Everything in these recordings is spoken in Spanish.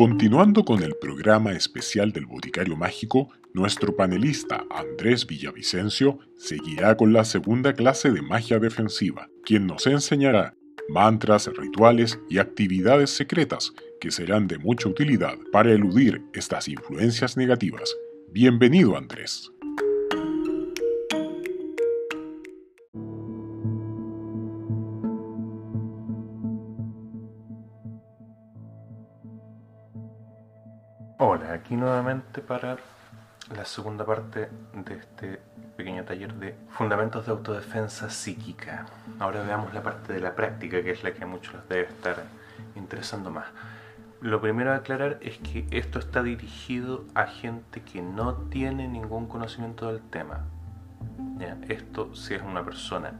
Continuando con el programa especial del Boticario Mágico, nuestro panelista Andrés Villavicencio seguirá con la segunda clase de magia defensiva, quien nos enseñará mantras, rituales y actividades secretas que serán de mucha utilidad para eludir estas influencias negativas. Bienvenido Andrés. Aquí nuevamente para la segunda parte de este pequeño taller de fundamentos de autodefensa psíquica. Ahora veamos la parte de la práctica, que es la que a muchos les debe estar interesando más. Lo primero a aclarar es que esto está dirigido a gente que no tiene ningún conocimiento del tema. Esto, si es una persona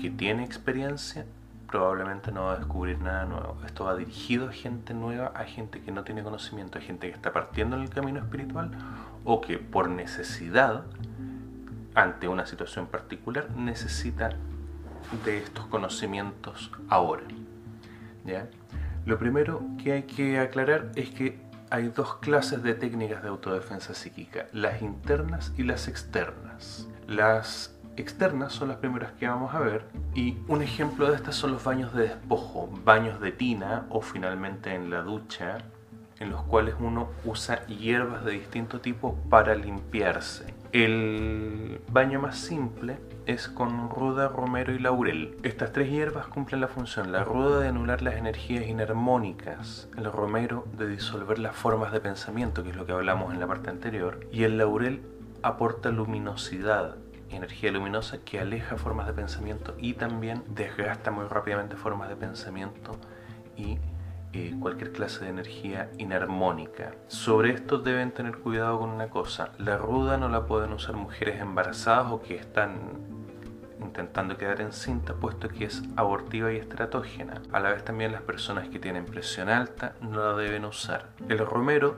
que tiene experiencia, probablemente no va a descubrir nada nuevo. Esto va dirigido a gente nueva, a gente que no tiene conocimiento, a gente que está partiendo en el camino espiritual o que por necesidad, ante una situación particular, necesita de estos conocimientos ahora. ¿Ya? Lo primero que hay que aclarar es que hay dos clases de técnicas de autodefensa psíquica, las internas y las externas. Las externas son las primeras que vamos a ver y un ejemplo de estas son los baños de despojo, baños de tina o finalmente en la ducha en los cuales uno usa hierbas de distinto tipo para limpiarse. El baño más simple es con ruda, romero y laurel. Estas tres hierbas cumplen la función, la ruda de anular las energías inarmónicas, el romero de disolver las formas de pensamiento, que es lo que hablamos en la parte anterior, y el laurel aporta luminosidad, energía luminosa que aleja formas de pensamiento y también desgasta muy rápidamente formas de pensamiento y eh, cualquier clase de energía inarmónica. Sobre esto deben tener cuidado con una cosa, la ruda no la pueden usar mujeres embarazadas o que están intentando quedar encinta puesto que es abortiva y esteratógena. A la vez también las personas que tienen presión alta no la deben usar. El romero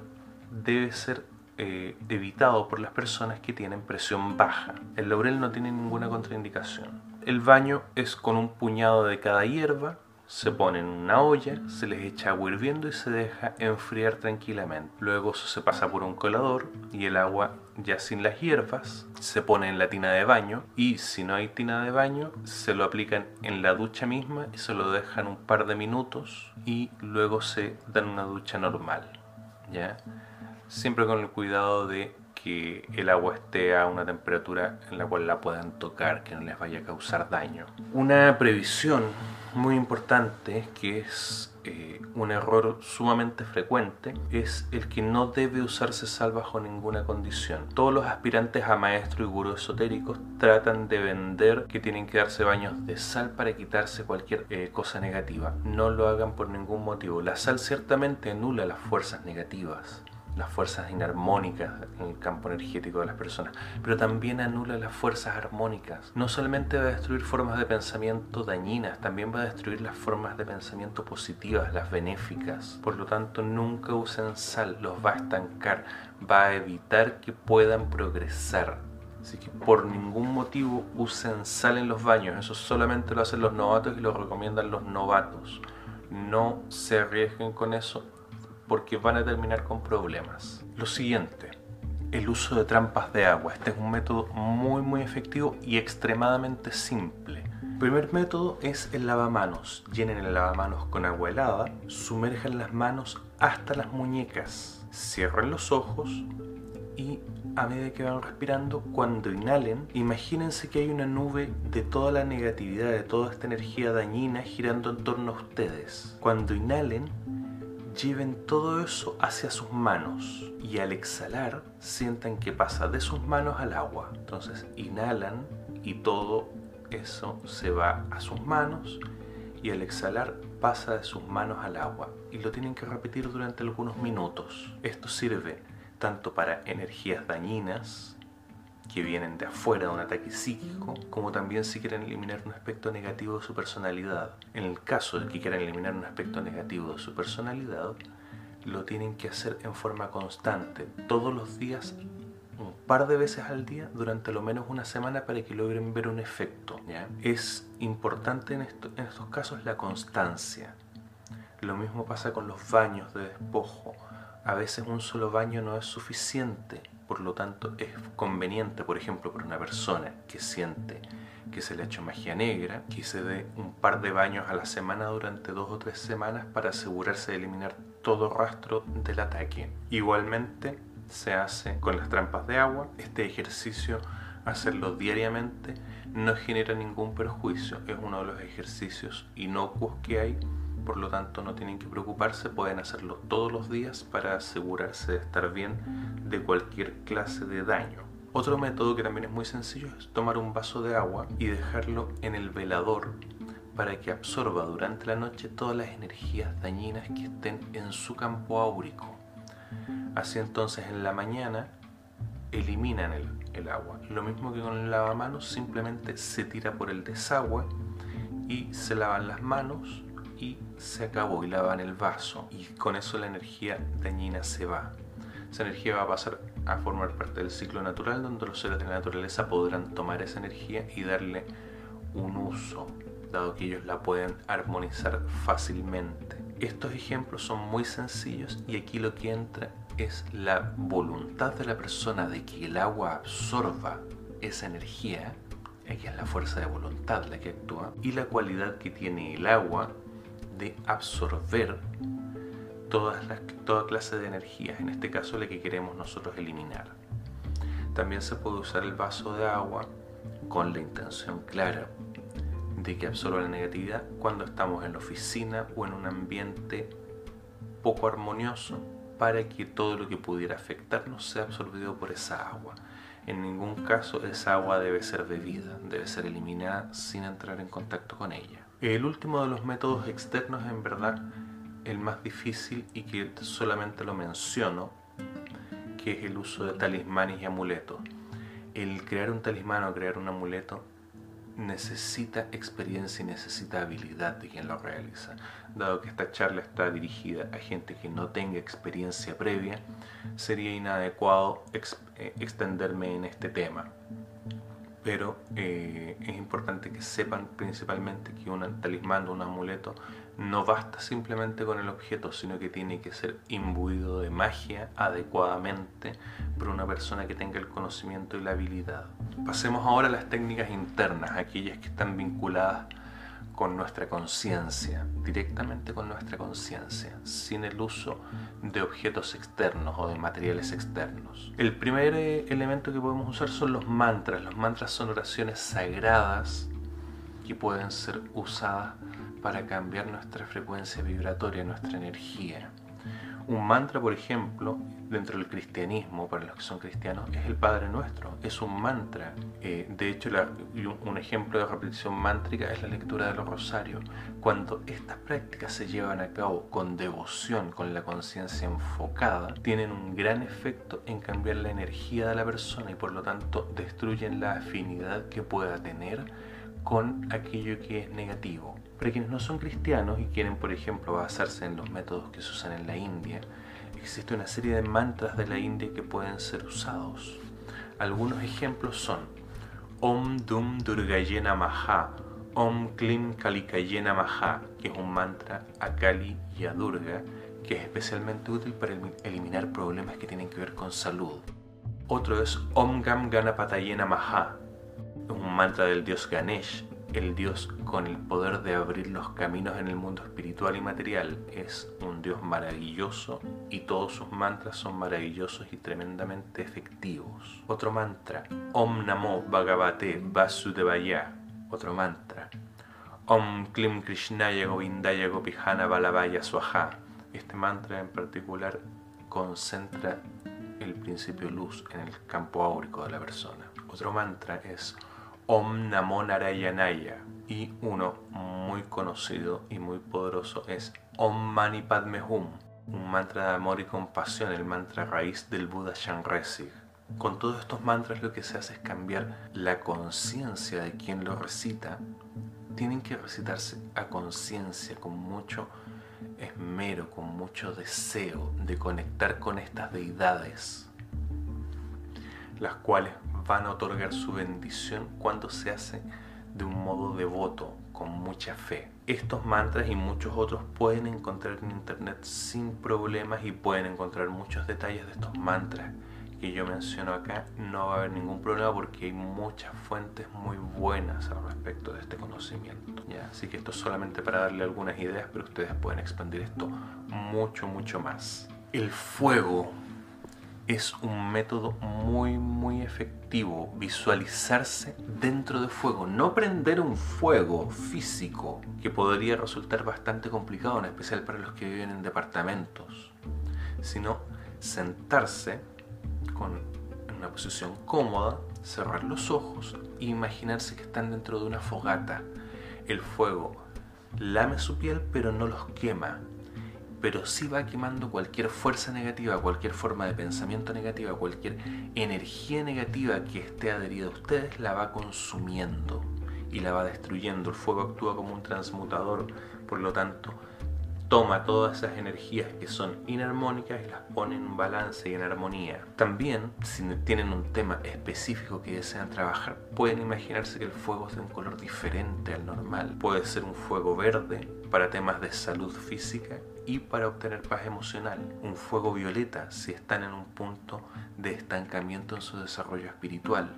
debe ser eh, evitado por las personas que tienen presión baja. El laurel no tiene ninguna contraindicación. El baño es con un puñado de cada hierba, se pone en una olla, se les echa agua hirviendo y se deja enfriar tranquilamente. Luego se pasa por un colador y el agua ya sin las hierbas se pone en la tina de baño y si no hay tina de baño se lo aplican en la ducha misma y se lo dejan un par de minutos y luego se dan una ducha normal. ¿ya? Siempre con el cuidado de que el agua esté a una temperatura en la cual la puedan tocar, que no les vaya a causar daño. Una previsión muy importante, que es eh, un error sumamente frecuente, es el que no debe usarse sal bajo ninguna condición. Todos los aspirantes a maestro y gurú esotéricos tratan de vender que tienen que darse baños de sal para quitarse cualquier eh, cosa negativa. No lo hagan por ningún motivo. La sal ciertamente anula las fuerzas negativas las fuerzas inarmónicas en el campo energético de las personas, pero también anula las fuerzas armónicas. No solamente va a destruir formas de pensamiento dañinas, también va a destruir las formas de pensamiento positivas, las benéficas. Por lo tanto, nunca usen sal, los va a estancar, va a evitar que puedan progresar. Así que por ningún motivo usen sal en los baños, eso solamente lo hacen los novatos y lo recomiendan los novatos. No se arriesguen con eso porque van a terminar con problemas. Lo siguiente, el uso de trampas de agua. Este es un método muy muy efectivo y extremadamente simple. El primer método es el lavamanos. Llenen el lavamanos con agua helada, sumerjan las manos hasta las muñecas, cierren los ojos y a medida que van respirando, cuando inhalen, imagínense que hay una nube de toda la negatividad, de toda esta energía dañina girando en torno a ustedes. Cuando inhalen, lleven todo eso hacia sus manos y al exhalar sientan que pasa de sus manos al agua. Entonces inhalan y todo eso se va a sus manos y al exhalar pasa de sus manos al agua y lo tienen que repetir durante algunos minutos. Esto sirve tanto para energías dañinas que vienen de afuera de un ataque psíquico, como también si quieren eliminar un aspecto negativo de su personalidad. En el caso de que quieran eliminar un aspecto negativo de su personalidad, lo tienen que hacer en forma constante, todos los días, un par de veces al día, durante lo menos una semana para que logren ver un efecto. Es importante en estos casos la constancia. Lo mismo pasa con los baños de despojo. A veces un solo baño no es suficiente, por lo tanto es conveniente, por ejemplo, para una persona que siente que se le ha hecho magia negra, que se dé un par de baños a la semana durante dos o tres semanas para asegurarse de eliminar todo rastro del ataque. Igualmente se hace con las trampas de agua. Este ejercicio, hacerlo diariamente, no genera ningún perjuicio. Es uno de los ejercicios inocuos que hay. Por lo tanto, no tienen que preocuparse, pueden hacerlo todos los días para asegurarse de estar bien de cualquier clase de daño. Otro método que también es muy sencillo es tomar un vaso de agua y dejarlo en el velador para que absorba durante la noche todas las energías dañinas que estén en su campo áurico. Así entonces en la mañana eliminan el, agua. Lo mismo que con el lavamanos, simplemente se tira por el desagüe y se lavan las manos y se acabó y lavan el vaso y con eso la energía dañina se va. Esa energía va a pasar a formar parte del ciclo natural donde los seres de la naturaleza podrán tomar esa energía y darle un uso, dado que ellos la pueden armonizar fácilmente. Estos ejemplos son muy sencillos y aquí lo que entra es la voluntad de la persona de que el agua absorba esa energía, aquí es la fuerza de voluntad la que actúa, y la cualidad que tiene el agua de absorber todas las, toda clase de energías, en este caso la que queremos nosotros eliminar. También se puede usar el vaso de agua con la intención clara de que absorba la negatividad cuando estamos en la oficina o en un ambiente poco armonioso para que todo lo que pudiera afectarnos sea absorbido por esa agua. En ningún caso esa agua debe ser bebida, debe ser eliminada sin entrar en contacto con ella. El último de los métodos externos en verdad el más difícil y que solamente lo menciono, que es el uso de talismanes y amuletos. El crear un talismán o crear un amuleto necesita experiencia y necesita habilidad de quien lo realiza. Dado que esta charla está dirigida a gente que no tenga experiencia previa, sería inadecuado eh, extenderme en este tema. Pero eh, es importante que sepan principalmente que un talismán o un amuleto no basta simplemente con el objeto, sino que tiene que ser imbuido de magia adecuadamente por una persona que tenga el conocimiento y la habilidad. Pasemos ahora a las técnicas internas, aquellas que están vinculadas con nuestra conciencia, directamente con nuestra conciencia, sin el uso de objetos externos o de materiales externos. El primer eh, elemento que podemos usar son los mantras. Los mantras son oraciones sagradas que pueden ser usadas para cambiar nuestra frecuencia vibratoria, nuestra energía. Un mantra, por ejemplo, dentro del cristianismo, para los que son cristianos, es el Padre Nuestro, es un mantra. Eh, de hecho, un ejemplo de repetición mántrica es la lectura de los rosarios. Cuando estas prácticas se llevan a cabo con devoción, con la conciencia enfocada, tienen un gran efecto en cambiar la energía de la persona y por lo tanto destruyen la afinidad que pueda tener con aquello que es negativo. Para quienes no son cristianos y quieren, por ejemplo, basarse en los métodos que se usan en la India, existe una serie de mantras de la India que pueden ser usados. Algunos ejemplos son Om Dum Durgayena Maha, Om Klim Kalikayena Maha, que es un mantra a Kali y a Durga, que es especialmente útil para eliminar problemas que tienen que ver con salud. Otro es Om Gam Ganapatayena Maha, un mantra del dios Ganesh, el Dios con el poder de abrir los caminos en el mundo espiritual y material es un Dios maravilloso y todos sus mantras son maravillosos y tremendamente efectivos. Otro mantra, Om Namo Bhagavate Vasudevaya. Otro mantra, Om Klim Krishnaya Govindaya Gopihana Balavaya Swaha. Este mantra en particular concentra el principio luz en el campo áurico de la persona. Otro mantra es Om Namo Narayanaya. Y uno muy conocido y muy poderoso es Om Mani Padme Hum, un mantra de amor y compasión, el mantra raíz del Buda Shanresig. Con todos estos mantras lo que se hace es cambiar la conciencia de quien lo recita. Tienen que recitarse a conciencia, con mucho esmero, con mucho deseo de conectar con estas deidades, las cuales van a otorgar su bendición cuando se hace de un modo devoto, con mucha fe. Estos mantras y muchos otros pueden encontrar en internet sin problemas y pueden encontrar muchos detalles de estos mantras que yo menciono acá. No va a haber ningún problema porque hay muchas fuentes muy buenas al respecto de este conocimiento. ¿ya? Así que esto es solamente para darle algunas ideas, pero ustedes pueden expandir esto mucho, mucho más. El fuego es un método muy muy efectivo visualizarse dentro de fuego, no prender un fuego físico que podría resultar bastante complicado, en especial para los que viven en departamentos, sino sentarse con en una posición cómoda, cerrar los ojos e imaginarse que están dentro de una fogata. El fuego lame su piel pero no los quema, pero sí va quemando cualquier fuerza negativa, cualquier forma de pensamiento negativa, cualquier energía negativa que esté adherida a ustedes, la va consumiendo y la va destruyendo. El fuego actúa como un transmutador, por lo tanto, toma todas esas energías que son inarmónicas y las pone en balance y en armonía. También, si tienen un tema específico que desean trabajar, pueden imaginarse que el fuego es de un color diferente al normal. Puede ser un fuego verde para temas de salud física y para obtener paz emocional. Un fuego violeta si están en un punto de estancamiento en su desarrollo espiritual.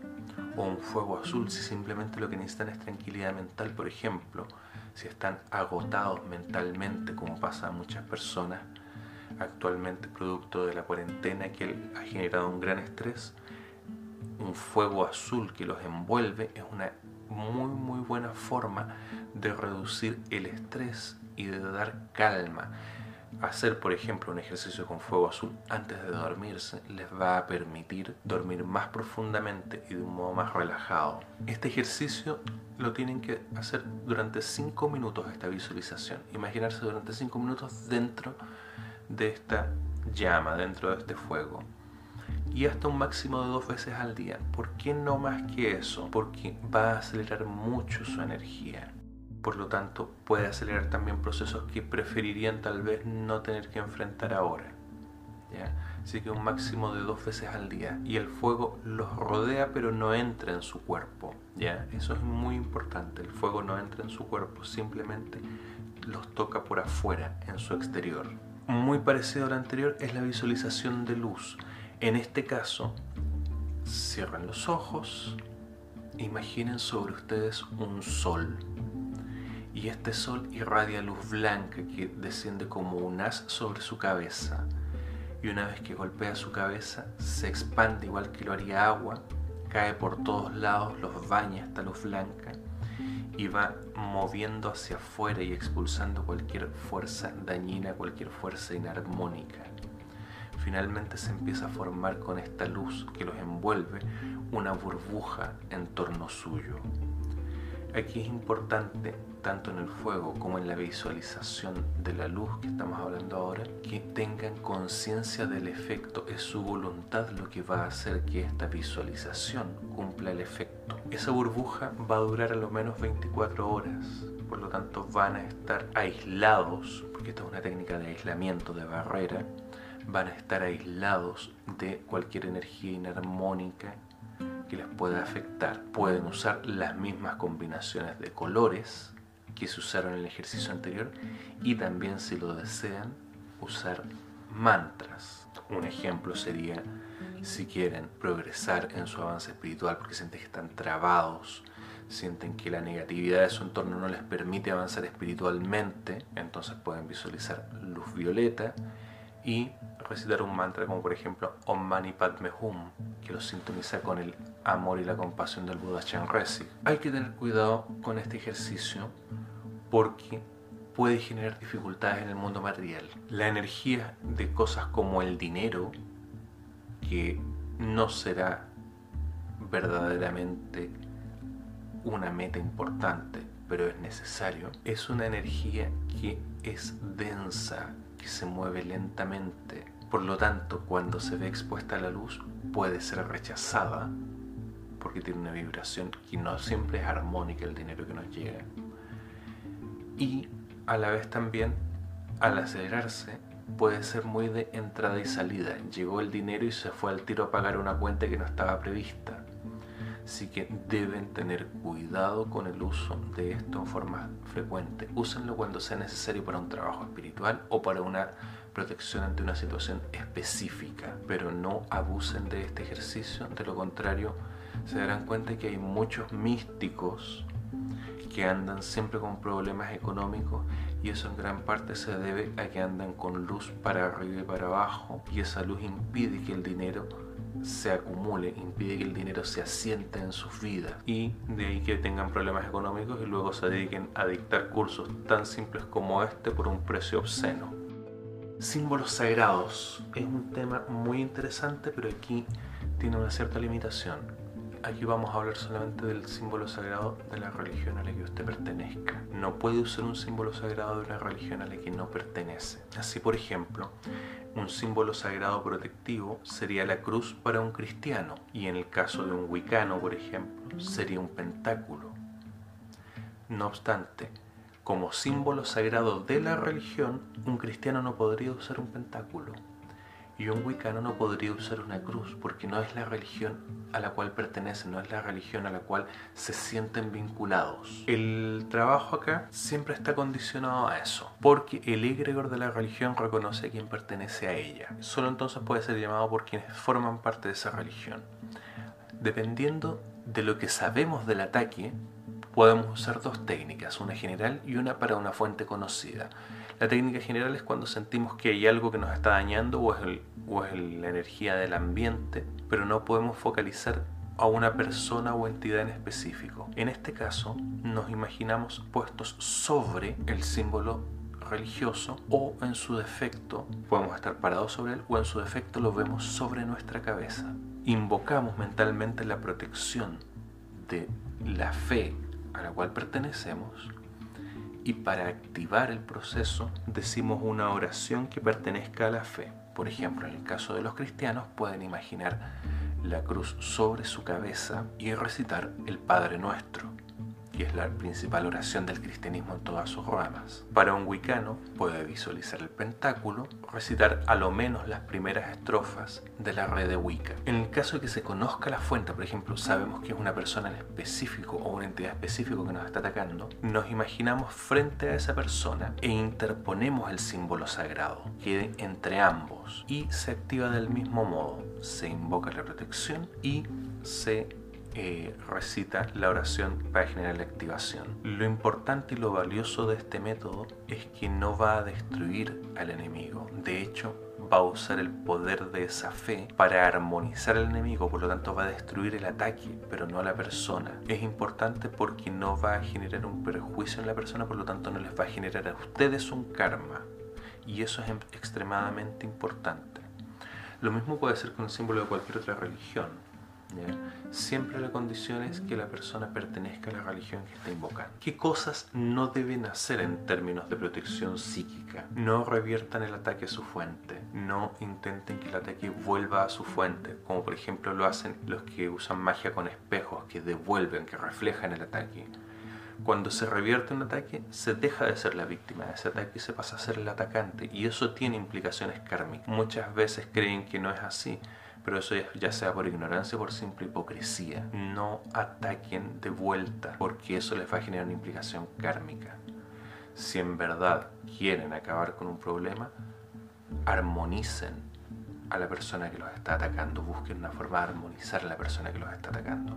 O un fuego azul si simplemente lo que necesitan es tranquilidad mental, por ejemplo, si están agotados mentalmente, como pasa a muchas personas actualmente producto de la cuarentena que ha generado un gran estrés, un fuego azul que los envuelve es una muy muy buena forma de reducir el estrés y de dar calma hacer, por ejemplo, un ejercicio con fuego azul antes de dormirse les va a permitir dormir más profundamente y de un modo más relajado. Este ejercicio lo tienen que hacer durante 5 minutos esta visualización. Imaginarse durante 5 minutos dentro de esta llama, dentro de este fuego. Y hasta un máximo de dos veces al día. ¿Por qué no más que eso? Porque va a acelerar mucho su energía por lo tanto puede acelerar también procesos que preferirían tal vez no tener que enfrentar ahora. Así que un máximo de dos veces al día. Y el fuego los rodea pero no entra en su cuerpo. ¿ya? Eso es muy importante. El fuego no entra en su cuerpo, simplemente los toca por afuera, en su exterior. Muy parecido al anterior es la visualización de luz. En este caso, cierren los ojos, imaginen sobre ustedes un sol y este sol irradia luz blanca que desciende como un haz sobre su cabeza y una vez que golpea su cabeza se expande igual que lo haría agua, cae por todos lados, los baña esta luz blanca y va moviendo hacia afuera y expulsando cualquier fuerza dañina, cualquier fuerza inarmónica. Finalmente se empieza a formar con esta luz que los envuelve una burbuja en torno suyo. Aquí es importante, tanto en el fuego como en la visualización de la luz que estamos hablando ahora, que tengan conciencia del efecto. Es su voluntad lo que va a hacer que esta visualización cumpla el efecto. Esa burbuja va a durar a lo menos 24 horas, por lo tanto van a estar aislados, porque esta es una técnica de aislamiento, de barrera, van a estar aislados de cualquier energía inarmónica que les pueda afectar. Pueden usar las mismas combinaciones de colores que se usaron en el ejercicio anterior y también si lo desean usar mantras. Un ejemplo sería si quieren progresar en su avance espiritual porque sienten que están trabados, sienten que la negatividad de su entorno no les permite avanzar espiritualmente, entonces pueden visualizar luz violeta y recitar un mantra como por ejemplo Om Mani Padme Hum, que lo sintoniza con el amor y la compasión del Buda Chanresi. Hay que tener cuidado con este ejercicio porque puede generar dificultades en el mundo material. La energía de cosas como el dinero, que no será verdaderamente una meta importante, pero es necesario, es una energía que es densa, que se mueve lentamente. Por lo tanto, cuando se ve expuesta a la luz, puede ser rechazada porque tiene una vibración que no siempre es armónica el dinero que nos llega. Y a la vez también, al acelerarse, puede ser muy de entrada y salida. Llegó el dinero y se fue al tiro a pagar una cuenta que no estaba prevista. Así que deben tener cuidado con el uso de esto en forma frecuente. Úsenlo cuando sea necesario para un trabajo espiritual o para una protección ante una situación específica, pero no abusen de este ejercicio, de lo contrario se darán cuenta que hay muchos místicos que andan siempre con problemas económicos y eso en gran parte se debe a que andan con luz para arriba y para abajo y esa luz impide que el dinero se acumule, impide que el dinero se asiente en sus vidas y de ahí que tengan problemas económicos y luego se dediquen a dictar cursos tan simples como este por un precio obsceno. Símbolos sagrados es un tema muy interesante pero aquí tiene una cierta limitación Aquí vamos a hablar solamente del símbolo sagrado de la religión a la que usted pertenezca. No puede usar un símbolo sagrado de una religión a la que no pertenece. Así, por ejemplo, un símbolo sagrado protectivo sería la cruz para un cristiano y en el caso de un wicano, por ejemplo, sería un pentáculo. No obstante, como símbolo sagrado de la religión, un cristiano no podría usar un pentáculo y un wicano no podría usar una cruz porque no es la religión a la cual pertenece, no es la religión a la cual se sienten vinculados. El trabajo acá siempre está condicionado a eso, porque el egregor de la religión reconoce a quien pertenece a ella. Solo entonces puede ser llamado por quienes forman parte de esa religión. Dependiendo de lo que sabemos del ataque, podemos usar dos técnicas, una general y una para una fuente conocida. La técnica general es cuando sentimos que hay algo que nos está dañando o es, la energía del ambiente, pero no podemos focalizar a una persona o entidad en específico. En este caso, nos imaginamos puestos sobre el símbolo religioso o en su defecto podemos estar parados sobre él o en su defecto lo vemos sobre nuestra cabeza. Invocamos mentalmente la protección de la fe la cual pertenecemos y para activar el proceso decimos una oración que pertenezca a la fe. Por ejemplo, en el caso de los cristianos pueden imaginar la cruz sobre su cabeza y recitar el Padre Nuestro que es la principal oración del cristianismo en todas sus ramas. Para un wicano puede visualizar el pentáculo, recitar a lo menos las primeras estrofas de la red de Wicca. En el caso de que se conozca la fuente, por ejemplo, sabemos que es una persona en específico o una entidad específica que nos está atacando, nos imaginamos frente a esa persona e interponemos el símbolo sagrado, que entre ambos y se activa del mismo modo. Se invoca la protección y se eh, recita la oración para generar la activación. Lo importante y lo valioso de este método es que no va a destruir al enemigo. De hecho, va a usar el poder de esa fe para armonizar al enemigo, por lo tanto va a destruir el ataque, pero no a la persona. Es importante porque no va a generar un perjuicio en la persona, por lo tanto no les va a generar a ustedes un karma. Y eso es em, extremadamente importante. Lo mismo puede ser con el símbolo de cualquier otra religión. Siempre la condición es que la persona pertenezca a la religión que está invocando. ¿Qué cosas no deben hacer en términos de protección psíquica? No reviertan el ataque a su fuente. No intenten que el ataque vuelva a su fuente, como por ejemplo lo hacen los que usan magia con espejos, que devuelven, que reflejan el ataque. Cuando se revierte un ataque, se deja de ser la víctima de ese ataque y se pasa a ser el atacante. Y eso tiene implicaciones kármicas. Muchas veces creen que no es así pero eso ya sea por ignorancia o por simple hipocresía. No ataquen de vuelta, porque eso les va a generar una implicación kármica. Si en verdad quieren acabar con un problema, armonicen a la persona que los está atacando, busquen una forma de armonizar a la persona que los está atacando,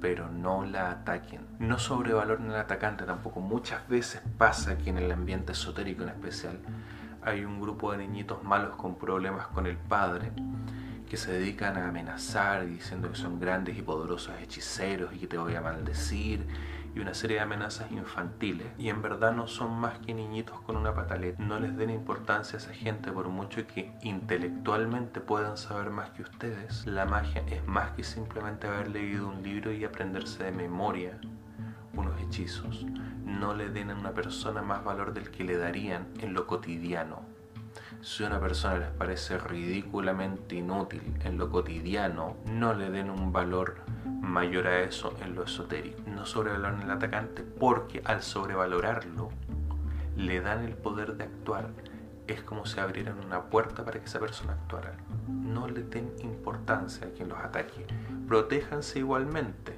pero no la ataquen. No sobrevaloren al atacante tampoco. Muchas veces pasa que en el ambiente esotérico en especial hay un grupo de niñitos malos con problemas con el padre se dedican a amenazar diciendo que son grandes y poderosos hechiceros y que te voy a maldecir y una serie de amenazas infantiles y en verdad no son más que niñitos con una pataleta. No les den importancia a esa gente por mucho que intelectualmente puedan saber más que ustedes. La magia es más que simplemente haber leído un libro y aprenderse de memoria unos hechizos. No le den a una persona más valor del que le darían en lo cotidiano si una persona les parece ridículamente inútil en lo cotidiano, no le den un valor mayor a eso en lo esotérico. No sobrevaloren al atacante porque al sobrevalorarlo le dan el poder de actuar. Es como si abrieran una puerta para que esa persona actuara. No le den importancia a quien los ataque. Protéjanse igualmente,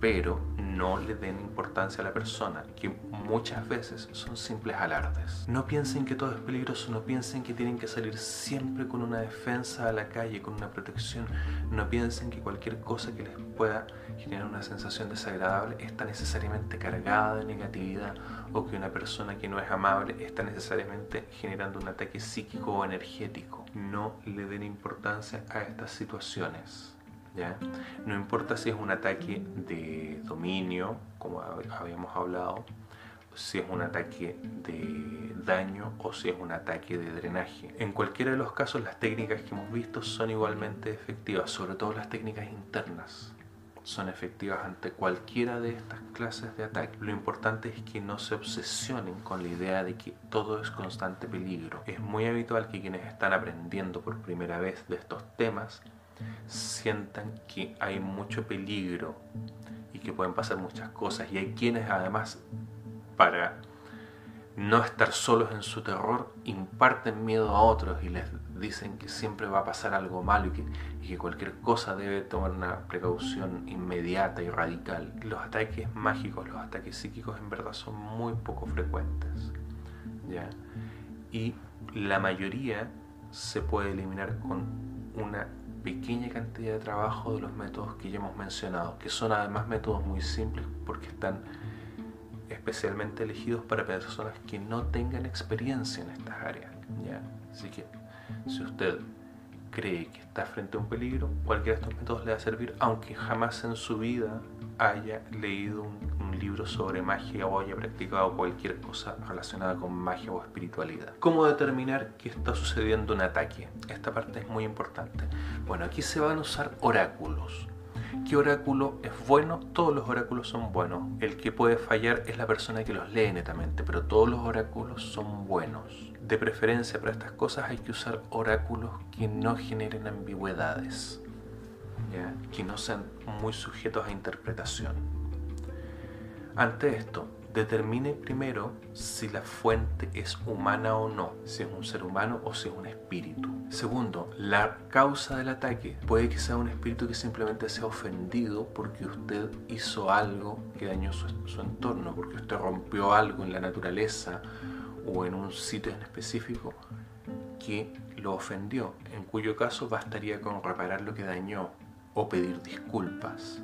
pero no le den importancia a la persona, que muchas veces son simples alardes. No piensen que todo es peligroso, no piensen que tienen que salir siempre con una defensa a la calle, con una protección, no piensen que cualquier cosa que les pueda generar una sensación desagradable está necesariamente cargada de negatividad o que una persona que no es amable está necesariamente generando un ataque psíquico o energético. No le den importancia a estas situaciones. ¿Ya? No importa si es un ataque de dominio, como habíamos hablado, si es un ataque de daño o si es un ataque de drenaje. En cualquiera de los casos las técnicas que hemos visto son igualmente efectivas, sobre todo las técnicas internas son efectivas ante cualquiera de estas clases de ataque. Lo importante es que no se obsesionen con la idea de que todo es constante peligro. Es muy habitual que quienes están aprendiendo por primera vez de estos temas sientan que hay mucho peligro y que pueden pasar muchas cosas. Y hay quienes además, para no estar solos en su terror, imparten miedo a otros y les dicen que siempre va a pasar algo malo y que, cualquier cosa debe tomar una precaución inmediata y radical. Los ataques mágicos, los ataques psíquicos en verdad son muy poco frecuentes. ¿ya? Y la mayoría se puede eliminar con una pequeña cantidad de trabajo de los métodos que ya hemos mencionado, que son además métodos muy simples porque están especialmente elegidos para personas que no tengan experiencia en estas áreas. ¿ya? Así que si usted cree que está frente a un peligro, cualquiera de estos métodos le va a servir, aunque jamás en su vida haya leído un, libro sobre magia o haya practicado cualquier cosa relacionada con magia o espiritualidad. ¿Cómo determinar que está sucediendo un ataque? Esta parte es muy importante. Bueno, aquí se van a usar oráculos. ¿Qué oráculo es bueno? Todos los oráculos son buenos. El que puede fallar es la persona que los lee netamente, pero todos los oráculos son buenos. De preferencia para estas cosas hay que usar oráculos que no generen ambigüedades que no sean muy sujetos a interpretación. Ante esto, determine primero si la fuente es humana o no, si es un ser humano o si es un espíritu. Segundo, la causa del ataque puede que sea un espíritu que simplemente sea ofendido porque usted hizo algo que dañó su, su entorno, porque usted rompió algo en la naturaleza o en un sitio en específico que lo ofendió, en cuyo caso bastaría con reparar lo que dañó o pedir disculpas.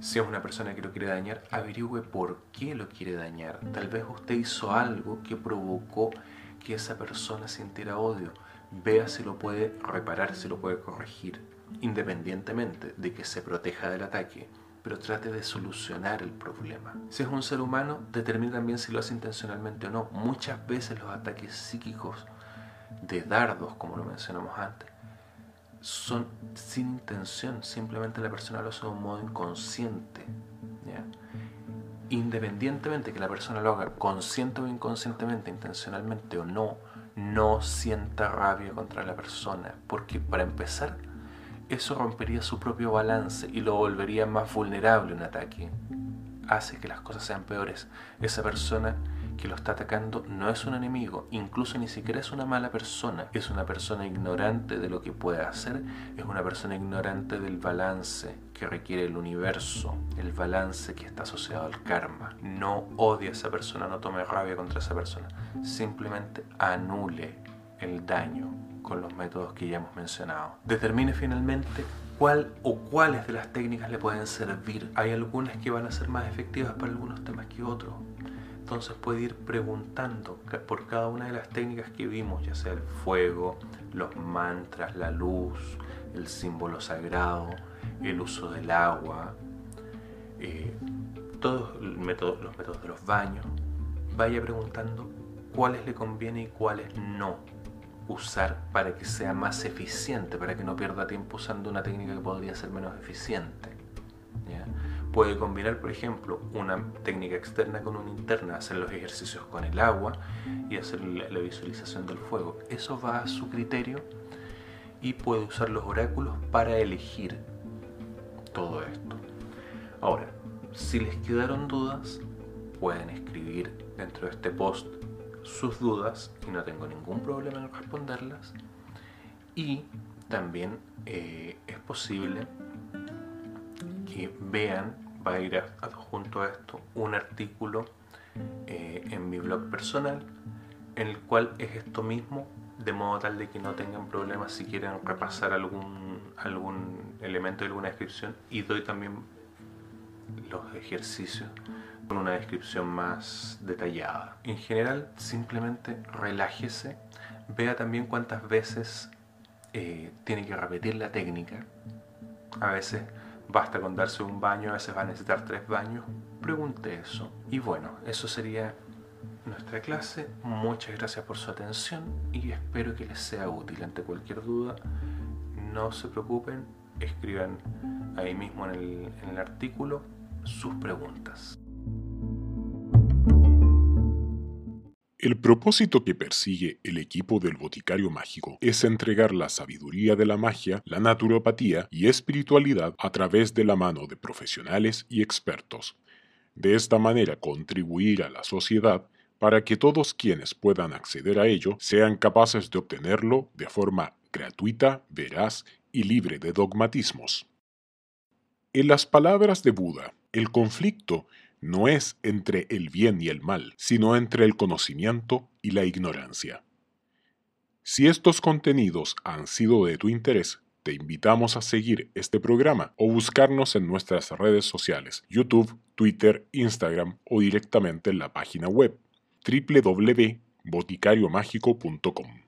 Si es una persona que lo quiere dañar, averigüe por qué lo quiere dañar. Tal vez usted hizo algo que provocó que esa persona sintiera odio. Vea si lo puede reparar, si lo puede corregir, independientemente de que se proteja del ataque pero trate de solucionar el problema. Si es un ser humano, determine también si lo hace intencionalmente o no. Muchas veces los ataques psíquicos de dardos, como lo mencionamos antes, son sin intención, simplemente la persona lo hace de un modo inconsciente. Independientemente que la persona lo haga consciente o inconscientemente, intencionalmente o no, no sienta rabia contra la persona, porque para empezar, eso rompería su propio balance y lo volvería más vulnerable a un ataque. Hace que las cosas sean peores. Esa persona que lo está atacando no es un enemigo, incluso ni siquiera es una mala persona, es una persona ignorante de lo que puede hacer, es una persona ignorante del balance que requiere el universo, el balance que está asociado al karma. No odie a esa persona, no tome rabia contra esa persona, simplemente anule el daño con los métodos que ya hemos mencionado. Determine finalmente cuál o cuáles de las técnicas le pueden servir. Hay algunas que van a ser más efectivas para algunos temas que otros. Entonces puede ir preguntando por cada una de las técnicas que vimos, ya sea el fuego, los mantras, la luz, el símbolo sagrado, el uso del agua, eh, todos los métodos, de los baños. Vaya preguntando cuáles le conviene y cuáles no usar para que sea más eficiente, para que no pierda tiempo usando una técnica que podría ser menos eficiente. Puede combinar, por ejemplo, una técnica externa con una interna, hacer los ejercicios con el agua y hacer la visualización del fuego. Eso va a su criterio y puede usar los oráculos para elegir todo esto. Ahora, si les quedaron dudas, pueden escribir dentro de este post sus dudas y no tengo ningún problema en responderlas. Y también eh, es posible que vean, va a ir adjunto a esto, un artículo eh, en mi blog personal en el cual es esto mismo, de modo tal de que no tengan problemas si quieren repasar algún, algún elemento de alguna descripción y doy también los ejercicios con una descripción más detallada. En general, simplemente relájese, vea también cuántas veces eh, tiene que repetir la técnica. A veces basta con darse un baño, a veces va a necesitar tres baños. Pregunte eso. Y bueno, eso sería nuestra clase. Muchas gracias por su atención y espero que les sea útil. Ante cualquier duda, no se preocupen, escriban ahí mismo en el, en el artículo sus preguntas. El propósito que persigue el equipo del Boticario Mágico es entregar la sabiduría de la magia, la naturopatía y espiritualidad a través de la mano de profesionales y expertos. De esta manera contribuir a la sociedad para que todos quienes puedan acceder a ello sean capaces de obtenerlo de forma gratuita, veraz y libre de dogmatismos. En las palabras de Buda, el conflicto no es entre el bien y el mal, sino entre el conocimiento y la ignorancia. Si estos contenidos han sido de tu interés, te invitamos a seguir este programa o buscarnos en nuestras redes sociales, YouTube, Twitter, Instagram o directamente en la página web www.boticariomágico.com.